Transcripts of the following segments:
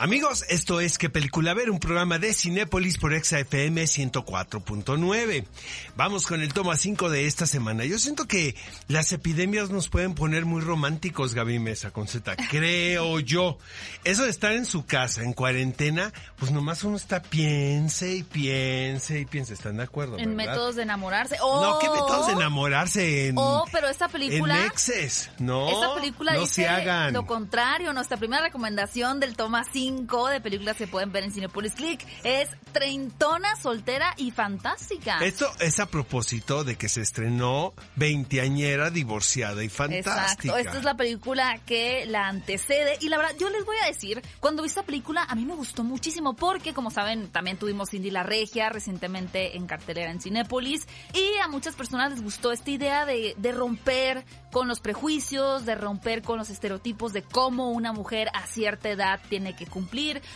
Amigos, esto es ¿Qué película ver? Un programa de Cinépolis por Exa FM 104.9. Vamos con el toma 5 de esta semana. Yo siento que las epidemias nos pueden poner muy románticos, Gaby Mesa con Z. Creo yo. Eso de estar en su casa, en cuarentena, pues nomás uno está piense y piense y piense. ¿Están de acuerdo? En verdad? métodos de enamorarse. No, ¿qué métodos de enamorarse en, Oh, pero esta película... en exes? No, Esta película no dice se hagan. lo contrario. Nuestra primera recomendación del toma 5 de películas que pueden ver en Cinepolis Click es Treintona, soltera y fantástica. Esto es a propósito de que se estrenó Veinteañera, divorciada y fantástica. Exacto, esta es la película que la antecede y la verdad yo les voy a decir, cuando vi esta película a mí me gustó muchísimo porque como saben también tuvimos Cindy la Regia recientemente en cartelera en Cinépolis y a muchas personas les gustó esta idea de, de romper con los prejuicios, de romper con los estereotipos de cómo una mujer a cierta edad tiene que cumplir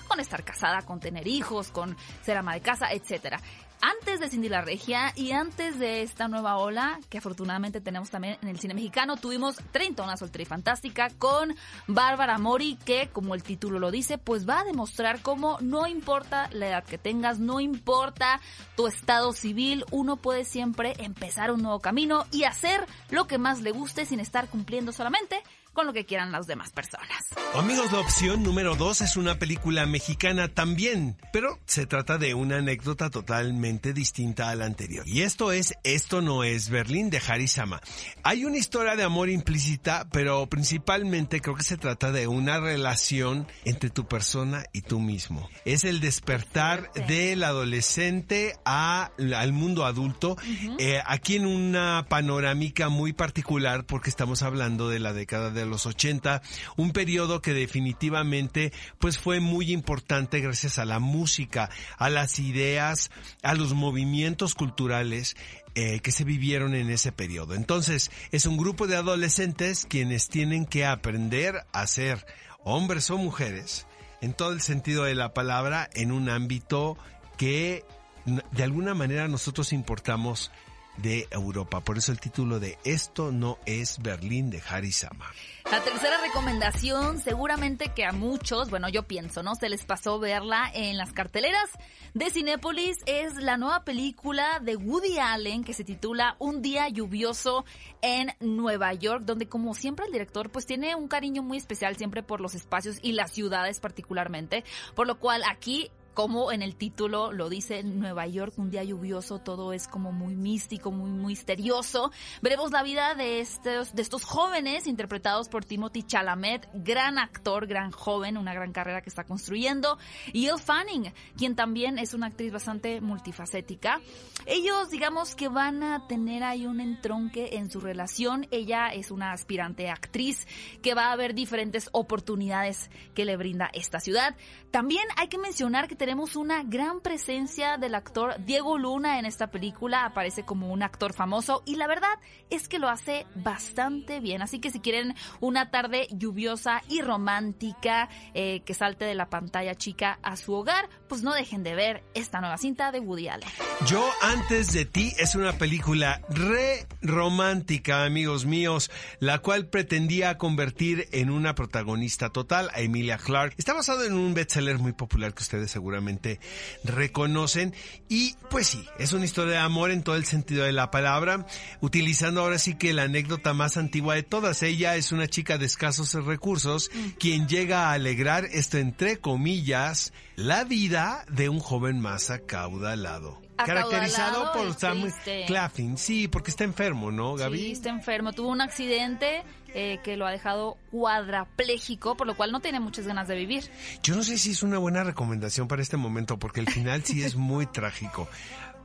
con estar casada, con tener hijos, con ser ama de casa, etcétera. Antes de Cindy la Regia y antes de esta nueva ola que afortunadamente tenemos también en el cine mexicano, tuvimos 30 una soltera y fantástica con Bárbara Mori que como el título lo dice, pues va a demostrar cómo no importa la edad que tengas, no importa tu estado civil, uno puede siempre empezar un nuevo camino y hacer lo que más le guste sin estar cumpliendo solamente con lo que quieran las demás personas. Amigos, la opción número dos es una película mexicana también, pero se trata de una anécdota totalmente distinta a la anterior. Y esto es Esto no es Berlín de Harisama. Hay una historia de amor implícita, pero principalmente creo que se trata de una relación entre tu persona y tú mismo. Es el despertar del adolescente a, al mundo adulto, eh, aquí en una panorámica muy particular porque estamos hablando de la década de los 80, un periodo que definitivamente pues fue muy importante gracias a la música, a las ideas, a los movimientos culturales eh, que se vivieron en ese periodo. Entonces, es un grupo de adolescentes quienes tienen que aprender a ser hombres o mujeres en todo el sentido de la palabra en un ámbito que de alguna manera nosotros importamos de Europa. Por eso el título de Esto no es Berlín de Harisama. La tercera recomendación, seguramente que a muchos, bueno, yo pienso, ¿no? Se les pasó verla en las carteleras de Cinépolis. Es la nueva película de Woody Allen que se titula Un día lluvioso en Nueva York, donde como siempre el director pues tiene un cariño muy especial siempre por los espacios y las ciudades particularmente, por lo cual aquí como en el título lo dice Nueva York, un día lluvioso, todo es como muy místico, muy misterioso. Veremos la vida de estos, de estos jóvenes interpretados por Timothy Chalamet, gran actor, gran joven, una gran carrera que está construyendo, y Elle Fanning, quien también es una actriz bastante multifacética. Ellos, digamos que van a tener ahí un entronque en su relación. Ella es una aspirante actriz que va a ver diferentes oportunidades que le brinda esta ciudad. También hay que mencionar que tenemos una gran presencia del actor Diego Luna en esta película. Aparece como un actor famoso y la verdad es que lo hace bastante bien. Así que si quieren una tarde lluviosa y romántica eh, que salte de la pantalla chica a su hogar, pues no dejen de ver esta nueva cinta de Woody Allen. Yo antes de ti es una película re romántica, amigos míos, la cual pretendía convertir en una protagonista total a Emilia Clarke. Está basado en un bestseller muy popular que ustedes seguramente reconocen y pues sí, es una historia de amor en todo el sentido de la palabra, utilizando ahora sí que la anécdota más antigua de todas. Ella es una chica de escasos recursos quien llega a alegrar esto entre comillas la vida de un joven más acaudalado. Caracterizado por y Sam triste. Claflin, sí, porque está enfermo, ¿no, Gaby? Sí, está enfermo. Tuvo un accidente eh, que lo ha dejado cuadrapléjico, por lo cual no tiene muchas ganas de vivir. Yo no sé si es una buena recomendación para este momento, porque el final sí es muy trágico.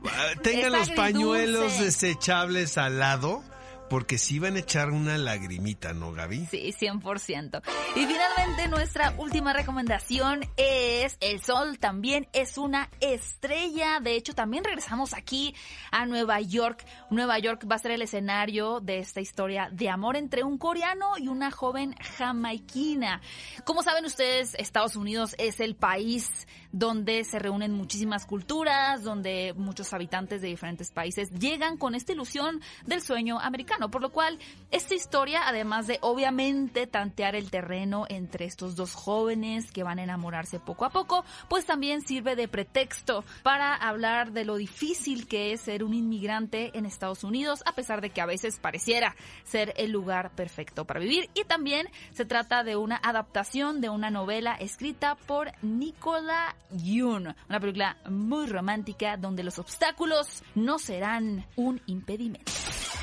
Ah, Tengan los pañuelos desechables al lado, porque sí van a echar una lagrimita, ¿no, Gaby? Sí, 100%. Y finalmente nuestra última recomendación es El Sol también es una estrella. De hecho, también regresamos aquí a Nueva York. Nueva York va a ser el escenario de esta historia de amor entre un coreano y una joven jamaiquina. Como saben ustedes, Estados Unidos es el país donde se reúnen muchísimas culturas, donde muchos habitantes de diferentes países llegan con esta ilusión del sueño americano, por lo cual esta historia, además de obviamente tantear el terreno entre estos dos jóvenes que van a enamorarse poco a poco, pues también sirve de pretexto para hablar de lo difícil que es ser un inmigrante en Estados Unidos, a pesar de que a veces pareciera ser el lugar perfecto para vivir. Y también se trata de una adaptación de una novela escrita por Nicola Yoon, una película muy romántica donde los obstáculos no serán un impedimento.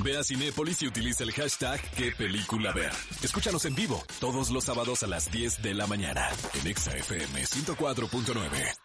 Ve a Cinépolis y utiliza el hashtag qué película ver. Escúchanos en vivo todos los sábados a las 10 de la mañana en ExaFM 104.9.